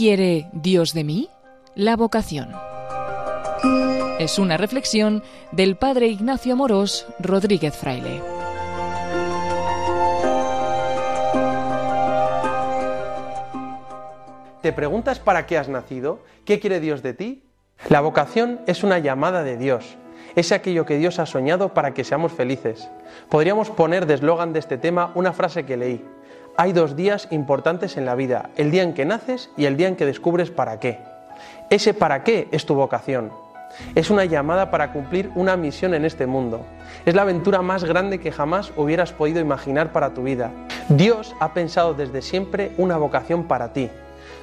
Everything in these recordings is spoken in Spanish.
quiere Dios de mí? La vocación. Es una reflexión del padre Ignacio Amorós Rodríguez Fraile. ¿Te preguntas para qué has nacido? ¿Qué quiere Dios de ti? La vocación es una llamada de Dios. Es aquello que Dios ha soñado para que seamos felices. Podríamos poner de eslogan de este tema una frase que leí. Hay dos días importantes en la vida, el día en que naces y el día en que descubres para qué. Ese para qué es tu vocación. Es una llamada para cumplir una misión en este mundo. Es la aventura más grande que jamás hubieras podido imaginar para tu vida. Dios ha pensado desde siempre una vocación para ti.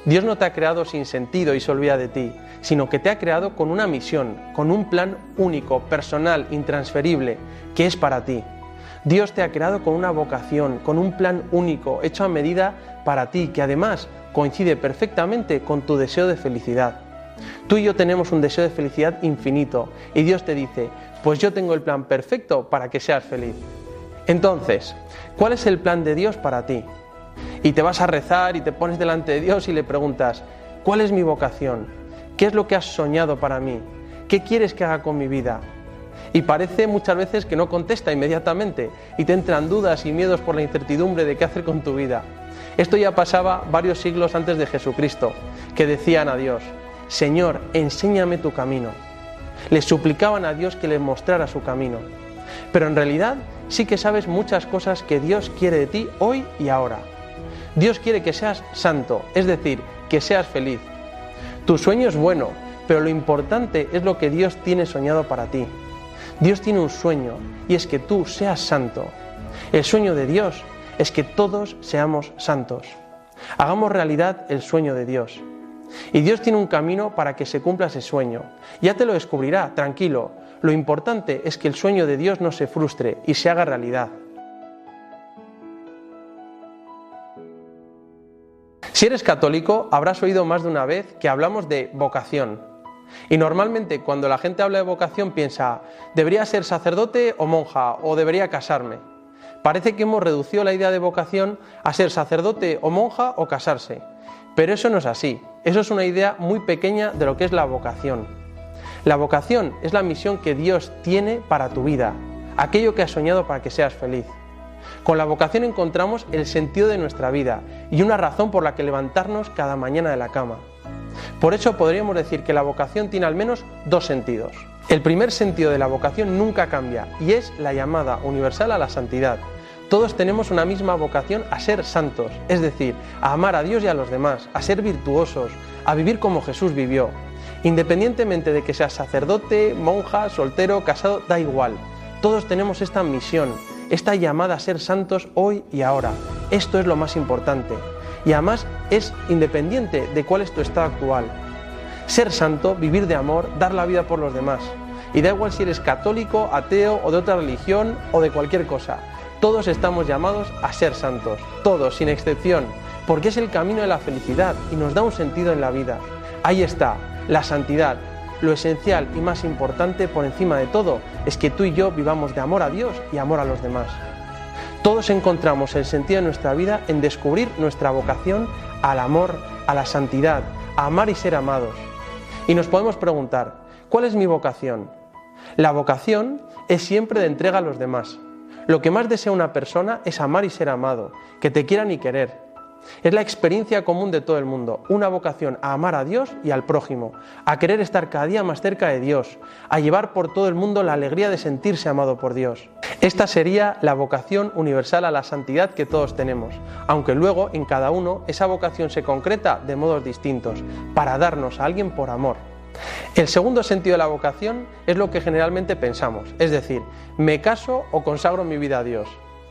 Dios no te ha creado sin sentido y se olvida de ti, sino que te ha creado con una misión, con un plan único, personal, intransferible, que es para ti. Dios te ha creado con una vocación, con un plan único, hecho a medida para ti, que además coincide perfectamente con tu deseo de felicidad. Tú y yo tenemos un deseo de felicidad infinito y Dios te dice, pues yo tengo el plan perfecto para que seas feliz. Entonces, ¿cuál es el plan de Dios para ti? Y te vas a rezar y te pones delante de Dios y le preguntas, ¿cuál es mi vocación? ¿Qué es lo que has soñado para mí? ¿Qué quieres que haga con mi vida? Y parece muchas veces que no contesta inmediatamente y te entran dudas y miedos por la incertidumbre de qué hacer con tu vida. Esto ya pasaba varios siglos antes de Jesucristo, que decían a Dios, Señor, enséñame tu camino. Le suplicaban a Dios que les mostrara su camino. Pero en realidad sí que sabes muchas cosas que Dios quiere de ti hoy y ahora. Dios quiere que seas santo, es decir, que seas feliz. Tu sueño es bueno, pero lo importante es lo que Dios tiene soñado para ti. Dios tiene un sueño y es que tú seas santo. El sueño de Dios es que todos seamos santos. Hagamos realidad el sueño de Dios. Y Dios tiene un camino para que se cumpla ese sueño. Ya te lo descubrirá, tranquilo. Lo importante es que el sueño de Dios no se frustre y se haga realidad. Si eres católico, habrás oído más de una vez que hablamos de vocación, y normalmente cuando la gente habla de vocación piensa, debería ser sacerdote o monja o debería casarme. Parece que hemos reducido la idea de vocación a ser sacerdote o monja o casarse. Pero eso no es así. Eso es una idea muy pequeña de lo que es la vocación. La vocación es la misión que Dios tiene para tu vida, aquello que has soñado para que seas feliz. Con la vocación encontramos el sentido de nuestra vida y una razón por la que levantarnos cada mañana de la cama. Por eso podríamos decir que la vocación tiene al menos dos sentidos. El primer sentido de la vocación nunca cambia y es la llamada universal a la santidad. Todos tenemos una misma vocación a ser santos, es decir, a amar a Dios y a los demás, a ser virtuosos, a vivir como Jesús vivió. Independientemente de que seas sacerdote, monja, soltero, casado, da igual. Todos tenemos esta misión, esta llamada a ser santos hoy y ahora. Esto es lo más importante y además es independiente de cuál es tu estado actual. Ser santo, vivir de amor, dar la vida por los demás. Y da igual si eres católico, ateo o de otra religión o de cualquier cosa. Todos estamos llamados a ser santos, todos, sin excepción, porque es el camino de la felicidad y nos da un sentido en la vida. Ahí está, la santidad. Lo esencial y más importante por encima de todo es que tú y yo vivamos de amor a Dios y amor a los demás. Todos encontramos el sentido de nuestra vida en descubrir nuestra vocación al amor, a la santidad, a amar y ser amados. Y nos podemos preguntar, ¿cuál es mi vocación? La vocación es siempre de entrega a los demás. Lo que más desea una persona es amar y ser amado, que te quieran y querer, es la experiencia común de todo el mundo, una vocación a amar a Dios y al prójimo, a querer estar cada día más cerca de Dios, a llevar por todo el mundo la alegría de sentirse amado por Dios. Esta sería la vocación universal a la santidad que todos tenemos, aunque luego en cada uno esa vocación se concreta de modos distintos, para darnos a alguien por amor. El segundo sentido de la vocación es lo que generalmente pensamos, es decir, me caso o consagro mi vida a Dios.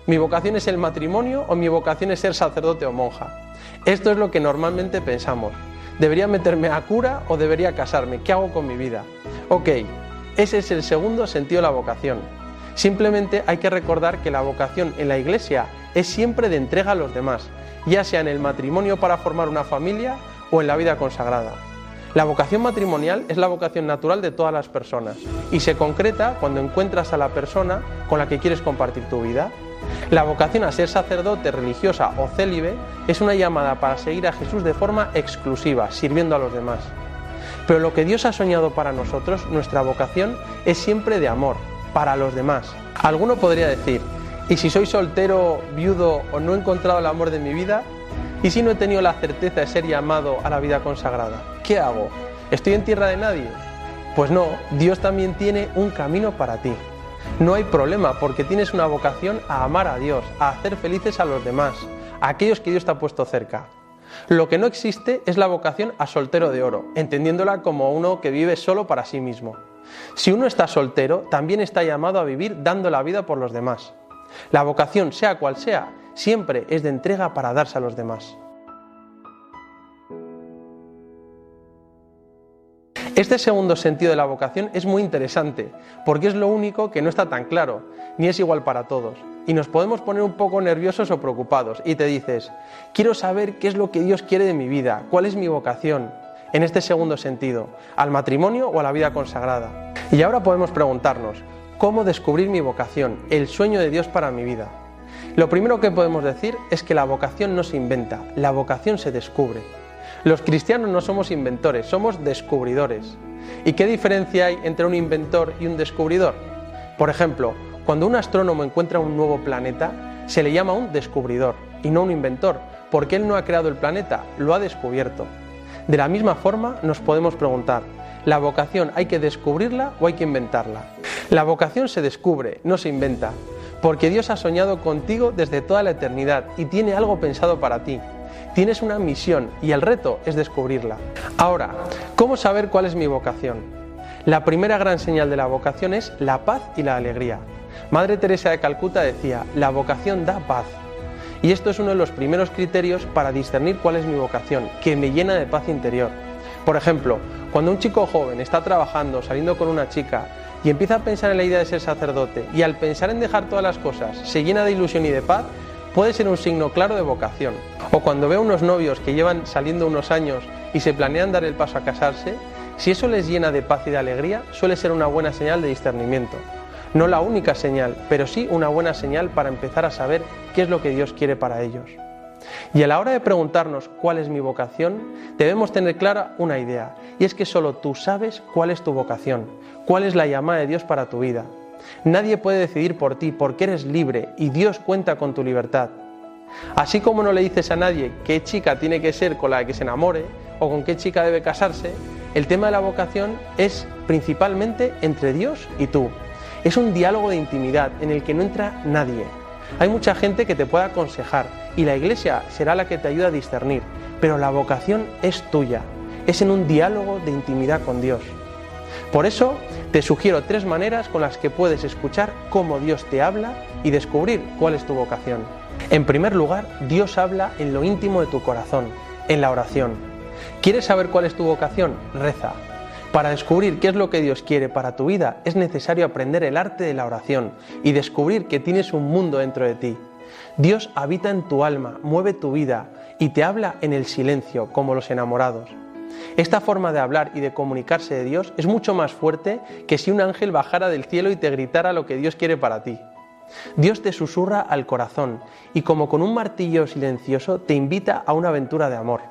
¿Mi vocación es el matrimonio o mi vocación es ser sacerdote o monja? Esto es lo que normalmente pensamos. ¿Debería meterme a cura o debería casarme? ¿Qué hago con mi vida? Ok, ese es el segundo sentido de la vocación. Simplemente hay que recordar que la vocación en la iglesia es siempre de entrega a los demás, ya sea en el matrimonio para formar una familia o en la vida consagrada. La vocación matrimonial es la vocación natural de todas las personas y se concreta cuando encuentras a la persona con la que quieres compartir tu vida. La vocación a ser sacerdote, religiosa o célibe es una llamada para seguir a Jesús de forma exclusiva, sirviendo a los demás. Pero lo que Dios ha soñado para nosotros, nuestra vocación, es siempre de amor, para los demás. Alguno podría decir, ¿y si soy soltero, viudo o no he encontrado el amor de mi vida? ¿Y si no he tenido la certeza de ser llamado a la vida consagrada? ¿Qué hago? ¿Estoy en tierra de nadie? Pues no, Dios también tiene un camino para ti. No hay problema porque tienes una vocación a amar a Dios, a hacer felices a los demás, a aquellos que Dios te ha puesto cerca. Lo que no existe es la vocación a soltero de oro, entendiéndola como uno que vive solo para sí mismo. Si uno está soltero, también está llamado a vivir dando la vida por los demás. La vocación, sea cual sea, siempre es de entrega para darse a los demás. Este segundo sentido de la vocación es muy interesante, porque es lo único que no está tan claro, ni es igual para todos. Y nos podemos poner un poco nerviosos o preocupados, y te dices, quiero saber qué es lo que Dios quiere de mi vida, cuál es mi vocación, en este segundo sentido, al matrimonio o a la vida consagrada. Y ahora podemos preguntarnos, ¿cómo descubrir mi vocación, el sueño de Dios para mi vida? Lo primero que podemos decir es que la vocación no se inventa, la vocación se descubre. Los cristianos no somos inventores, somos descubridores. ¿Y qué diferencia hay entre un inventor y un descubridor? Por ejemplo, cuando un astrónomo encuentra un nuevo planeta, se le llama un descubridor y no un inventor, porque él no ha creado el planeta, lo ha descubierto. De la misma forma nos podemos preguntar, ¿la vocación hay que descubrirla o hay que inventarla? La vocación se descubre, no se inventa, porque Dios ha soñado contigo desde toda la eternidad y tiene algo pensado para ti. Tienes una misión y el reto es descubrirla. Ahora, ¿cómo saber cuál es mi vocación? La primera gran señal de la vocación es la paz y la alegría. Madre Teresa de Calcuta decía, la vocación da paz. Y esto es uno de los primeros criterios para discernir cuál es mi vocación, que me llena de paz interior. Por ejemplo, cuando un chico joven está trabajando, saliendo con una chica, y empieza a pensar en la idea de ser sacerdote, y al pensar en dejar todas las cosas, se llena de ilusión y de paz, puede ser un signo claro de vocación. O cuando veo unos novios que llevan saliendo unos años y se planean dar el paso a casarse, si eso les llena de paz y de alegría, suele ser una buena señal de discernimiento. No la única señal, pero sí una buena señal para empezar a saber qué es lo que Dios quiere para ellos. Y a la hora de preguntarnos cuál es mi vocación, debemos tener clara una idea, y es que solo tú sabes cuál es tu vocación, cuál es la llamada de Dios para tu vida. Nadie puede decidir por ti porque eres libre y Dios cuenta con tu libertad. Así como no le dices a nadie qué chica tiene que ser con la que se enamore o con qué chica debe casarse, el tema de la vocación es principalmente entre Dios y tú. Es un diálogo de intimidad en el que no entra nadie. Hay mucha gente que te puede aconsejar y la iglesia será la que te ayuda a discernir, pero la vocación es tuya. Es en un diálogo de intimidad con Dios. Por eso te sugiero tres maneras con las que puedes escuchar cómo Dios te habla y descubrir cuál es tu vocación. En primer lugar, Dios habla en lo íntimo de tu corazón, en la oración. ¿Quieres saber cuál es tu vocación? Reza. Para descubrir qué es lo que Dios quiere para tu vida es necesario aprender el arte de la oración y descubrir que tienes un mundo dentro de ti. Dios habita en tu alma, mueve tu vida y te habla en el silencio, como los enamorados. Esta forma de hablar y de comunicarse de Dios es mucho más fuerte que si un ángel bajara del cielo y te gritara lo que Dios quiere para ti. Dios te susurra al corazón y como con un martillo silencioso te invita a una aventura de amor.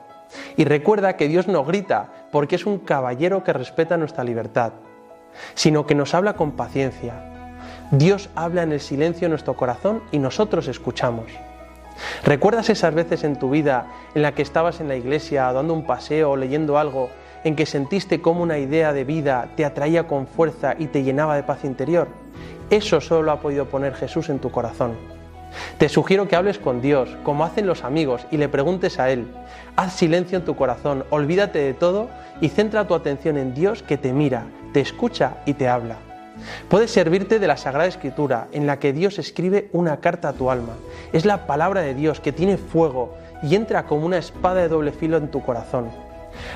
Y recuerda que Dios no grita porque es un caballero que respeta nuestra libertad, sino que nos habla con paciencia. Dios habla en el silencio de nuestro corazón y nosotros escuchamos. ¿Recuerdas esas veces en tu vida en la que estabas en la iglesia dando un paseo o leyendo algo en que sentiste como una idea de vida te atraía con fuerza y te llenaba de paz interior? Eso solo ha podido poner Jesús en tu corazón. Te sugiero que hables con Dios, como hacen los amigos, y le preguntes a Él. Haz silencio en tu corazón, olvídate de todo y centra tu atención en Dios que te mira, te escucha y te habla. Puedes servirte de la Sagrada Escritura, en la que Dios escribe una carta a tu alma. Es la palabra de Dios que tiene fuego y entra como una espada de doble filo en tu corazón.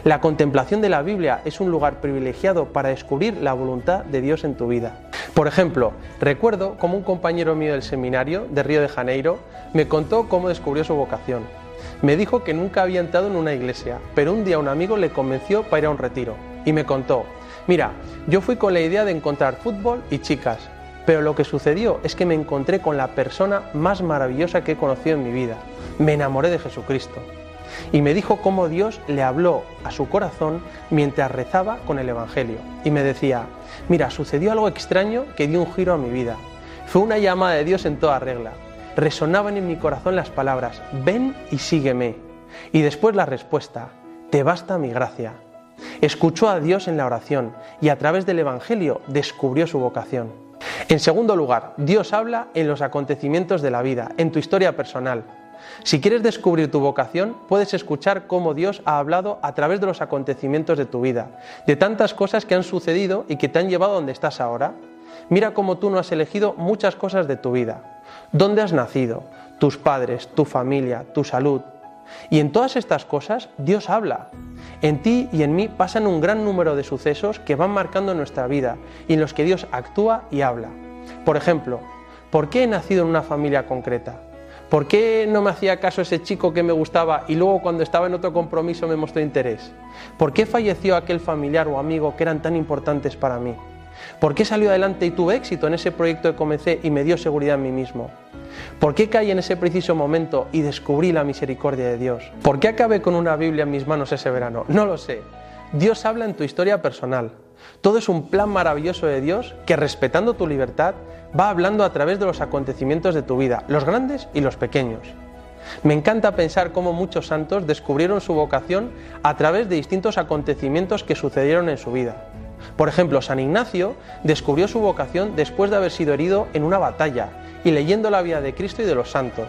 La contemplación de la Biblia es un lugar privilegiado para descubrir la voluntad de Dios en tu vida. Por ejemplo, recuerdo como un compañero mío del seminario de Río de Janeiro me contó cómo descubrió su vocación. Me dijo que nunca había entrado en una iglesia, pero un día un amigo le convenció para ir a un retiro y me contó, mira, yo fui con la idea de encontrar fútbol y chicas, pero lo que sucedió es que me encontré con la persona más maravillosa que he conocido en mi vida. Me enamoré de Jesucristo. Y me dijo cómo Dios le habló a su corazón mientras rezaba con el Evangelio. Y me decía, mira, sucedió algo extraño que dio un giro a mi vida. Fue una llamada de Dios en toda regla. Resonaban en mi corazón las palabras, ven y sígueme. Y después la respuesta, te basta mi gracia. Escuchó a Dios en la oración y a través del Evangelio descubrió su vocación. En segundo lugar, Dios habla en los acontecimientos de la vida, en tu historia personal. Si quieres descubrir tu vocación, puedes escuchar cómo Dios ha hablado a través de los acontecimientos de tu vida, de tantas cosas que han sucedido y que te han llevado a donde estás ahora. Mira cómo tú no has elegido muchas cosas de tu vida. ¿Dónde has nacido? Tus padres, tu familia, tu salud. Y en todas estas cosas Dios habla. En ti y en mí pasan un gran número de sucesos que van marcando nuestra vida y en los que Dios actúa y habla. Por ejemplo, ¿por qué he nacido en una familia concreta? ¿Por qué no me hacía caso ese chico que me gustaba y luego cuando estaba en otro compromiso me mostró interés? ¿Por qué falleció aquel familiar o amigo que eran tan importantes para mí? ¿Por qué salió adelante y tuve éxito en ese proyecto que comencé y me dio seguridad en mí mismo? ¿Por qué caí en ese preciso momento y descubrí la misericordia de Dios? ¿Por qué acabé con una Biblia en mis manos ese verano? No lo sé. Dios habla en tu historia personal. Todo es un plan maravilloso de Dios que, respetando tu libertad, va hablando a través de los acontecimientos de tu vida, los grandes y los pequeños. Me encanta pensar cómo muchos santos descubrieron su vocación a través de distintos acontecimientos que sucedieron en su vida. Por ejemplo, San Ignacio descubrió su vocación después de haber sido herido en una batalla y leyendo la vida de Cristo y de los santos.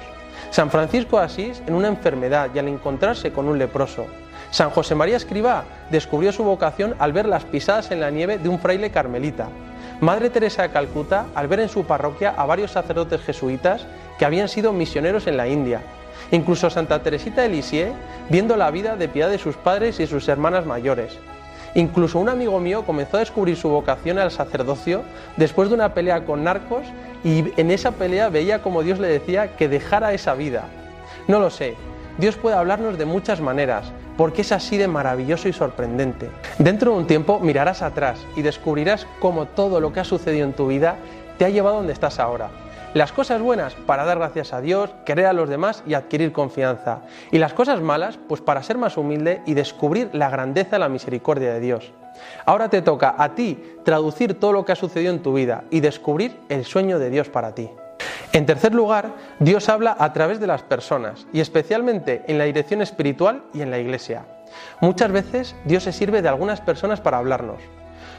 San Francisco de Asís en una enfermedad y al encontrarse con un leproso. San José María Escribá descubrió su vocación al ver las pisadas en la nieve de un fraile carmelita. Madre Teresa de Calcuta al ver en su parroquia a varios sacerdotes jesuitas que habían sido misioneros en la India. Incluso Santa Teresita de Lisieux viendo la vida de piedad de sus padres y sus hermanas mayores. Incluso un amigo mío comenzó a descubrir su vocación al sacerdocio después de una pelea con narcos y en esa pelea veía como Dios le decía que dejara esa vida. No lo sé, Dios puede hablarnos de muchas maneras, porque es así de maravilloso y sorprendente. Dentro de un tiempo mirarás atrás y descubrirás cómo todo lo que ha sucedido en tu vida te ha llevado a donde estás ahora. Las cosas buenas para dar gracias a Dios, querer a los demás y adquirir confianza. Y las cosas malas, pues para ser más humilde y descubrir la grandeza y la misericordia de Dios. Ahora te toca a ti traducir todo lo que ha sucedido en tu vida y descubrir el sueño de Dios para ti. En tercer lugar, Dios habla a través de las personas y especialmente en la dirección espiritual y en la iglesia. Muchas veces Dios se sirve de algunas personas para hablarnos.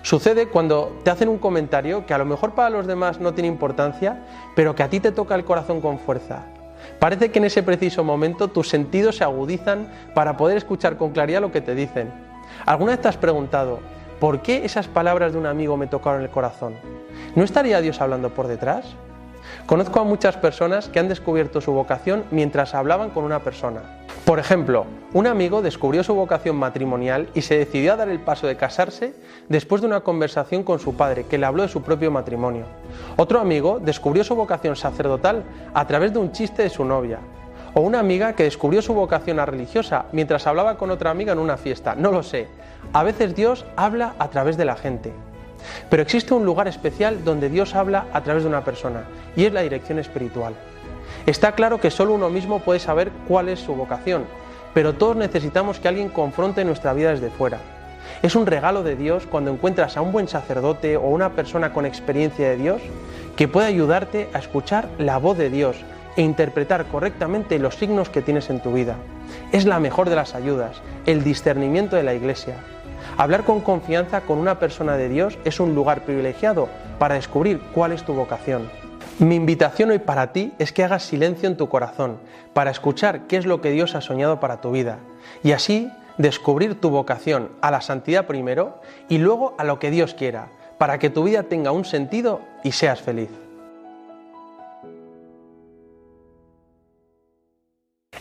Sucede cuando te hacen un comentario que a lo mejor para los demás no tiene importancia, pero que a ti te toca el corazón con fuerza. Parece que en ese preciso momento tus sentidos se agudizan para poder escuchar con claridad lo que te dicen. ¿Alguna vez te has preguntado, ¿por qué esas palabras de un amigo me tocaron el corazón? ¿No estaría Dios hablando por detrás? Conozco a muchas personas que han descubierto su vocación mientras hablaban con una persona. Por ejemplo, un amigo descubrió su vocación matrimonial y se decidió a dar el paso de casarse después de una conversación con su padre que le habló de su propio matrimonio. Otro amigo descubrió su vocación sacerdotal a través de un chiste de su novia. O una amiga que descubrió su vocación a religiosa mientras hablaba con otra amiga en una fiesta. No lo sé. A veces Dios habla a través de la gente. Pero existe un lugar especial donde Dios habla a través de una persona y es la dirección espiritual. Está claro que solo uno mismo puede saber cuál es su vocación, pero todos necesitamos que alguien confronte nuestra vida desde fuera. Es un regalo de Dios cuando encuentras a un buen sacerdote o una persona con experiencia de Dios que puede ayudarte a escuchar la voz de Dios e interpretar correctamente los signos que tienes en tu vida. Es la mejor de las ayudas, el discernimiento de la Iglesia. Hablar con confianza con una persona de Dios es un lugar privilegiado para descubrir cuál es tu vocación. Mi invitación hoy para ti es que hagas silencio en tu corazón para escuchar qué es lo que Dios ha soñado para tu vida y así descubrir tu vocación a la santidad primero y luego a lo que Dios quiera, para que tu vida tenga un sentido y seas feliz.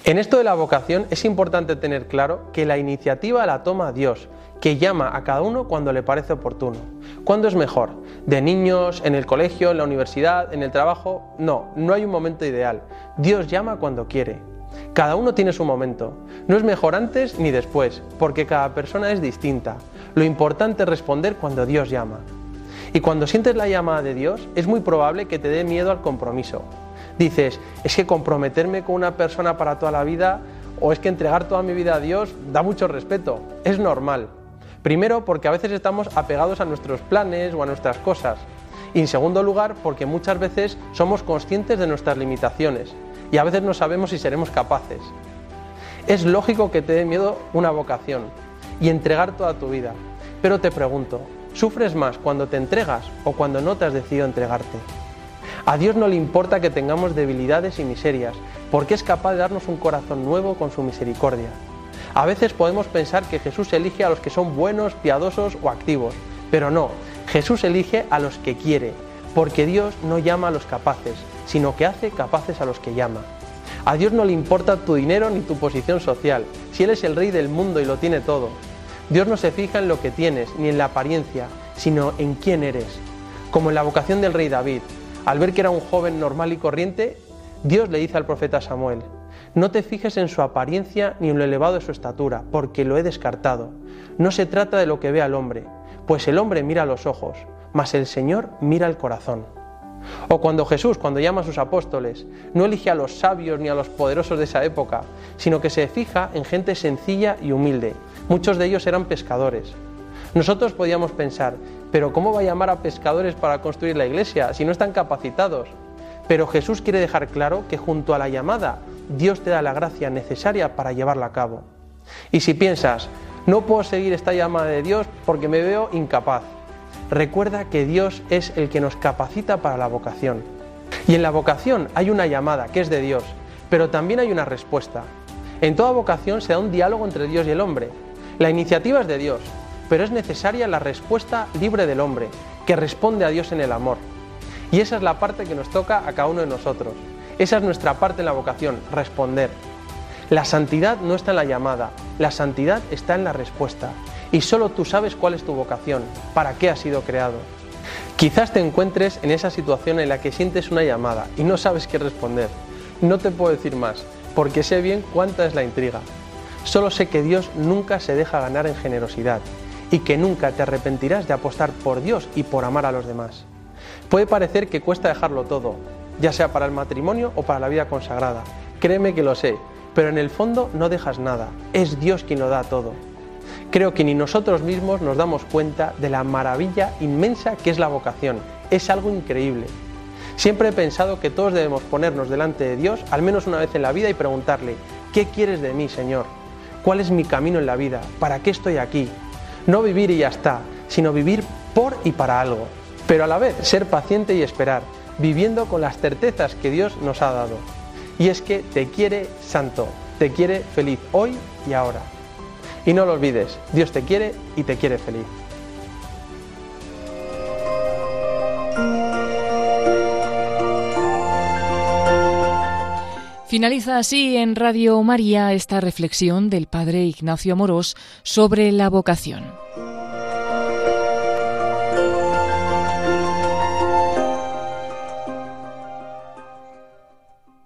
En esto de la vocación es importante tener claro que la iniciativa la toma Dios, que llama a cada uno cuando le parece oportuno. ¿Cuándo es mejor? ¿De niños, en el colegio, en la universidad, en el trabajo? No, no hay un momento ideal. Dios llama cuando quiere. Cada uno tiene su momento. No es mejor antes ni después, porque cada persona es distinta. Lo importante es responder cuando Dios llama. Y cuando sientes la llamada de Dios, es muy probable que te dé miedo al compromiso. Dices, es que comprometerme con una persona para toda la vida o es que entregar toda mi vida a Dios da mucho respeto. Es normal. Primero, porque a veces estamos apegados a nuestros planes o a nuestras cosas. Y en segundo lugar, porque muchas veces somos conscientes de nuestras limitaciones y a veces no sabemos si seremos capaces. Es lógico que te dé miedo una vocación y entregar toda tu vida. Pero te pregunto, ¿sufres más cuando te entregas o cuando no te has decidido entregarte? A Dios no le importa que tengamos debilidades y miserias, porque es capaz de darnos un corazón nuevo con su misericordia. A veces podemos pensar que Jesús elige a los que son buenos, piadosos o activos, pero no, Jesús elige a los que quiere, porque Dios no llama a los capaces, sino que hace capaces a los que llama. A Dios no le importa tu dinero ni tu posición social, si Él es el rey del mundo y lo tiene todo. Dios no se fija en lo que tienes, ni en la apariencia, sino en quién eres. Como en la vocación del rey David, al ver que era un joven normal y corriente, Dios le dice al profeta Samuel, no te fijes en su apariencia ni en lo elevado de su estatura, porque lo he descartado. No se trata de lo que ve al hombre, pues el hombre mira los ojos, mas el Señor mira el corazón. O cuando Jesús, cuando llama a sus apóstoles, no elige a los sabios ni a los poderosos de esa época, sino que se fija en gente sencilla y humilde. Muchos de ellos eran pescadores. Nosotros podíamos pensar, pero ¿cómo va a llamar a pescadores para construir la iglesia si no están capacitados? Pero Jesús quiere dejar claro que junto a la llamada, Dios te da la gracia necesaria para llevarla a cabo. Y si piensas, no puedo seguir esta llamada de Dios porque me veo incapaz, recuerda que Dios es el que nos capacita para la vocación. Y en la vocación hay una llamada que es de Dios, pero también hay una respuesta. En toda vocación se da un diálogo entre Dios y el hombre. La iniciativa es de Dios, pero es necesaria la respuesta libre del hombre, que responde a Dios en el amor. Y esa es la parte que nos toca a cada uno de nosotros. Esa es nuestra parte en la vocación, responder. La santidad no está en la llamada, la santidad está en la respuesta. Y solo tú sabes cuál es tu vocación, para qué has sido creado. Quizás te encuentres en esa situación en la que sientes una llamada y no sabes qué responder. No te puedo decir más, porque sé bien cuánta es la intriga. Solo sé que Dios nunca se deja ganar en generosidad y que nunca te arrepentirás de apostar por Dios y por amar a los demás. Puede parecer que cuesta dejarlo todo, ya sea para el matrimonio o para la vida consagrada. Créeme que lo sé, pero en el fondo no dejas nada, es Dios quien lo da todo. Creo que ni nosotros mismos nos damos cuenta de la maravilla inmensa que es la vocación, es algo increíble. Siempre he pensado que todos debemos ponernos delante de Dios al menos una vez en la vida y preguntarle, ¿qué quieres de mí, Señor? ¿Cuál es mi camino en la vida? ¿Para qué estoy aquí? No vivir y ya está, sino vivir por y para algo. Pero a la vez ser paciente y esperar, viviendo con las certezas que Dios nos ha dado. Y es que te quiere santo, te quiere feliz hoy y ahora. Y no lo olvides, Dios te quiere y te quiere feliz. Finaliza así en Radio María esta reflexión del Padre Ignacio Amorós sobre la vocación.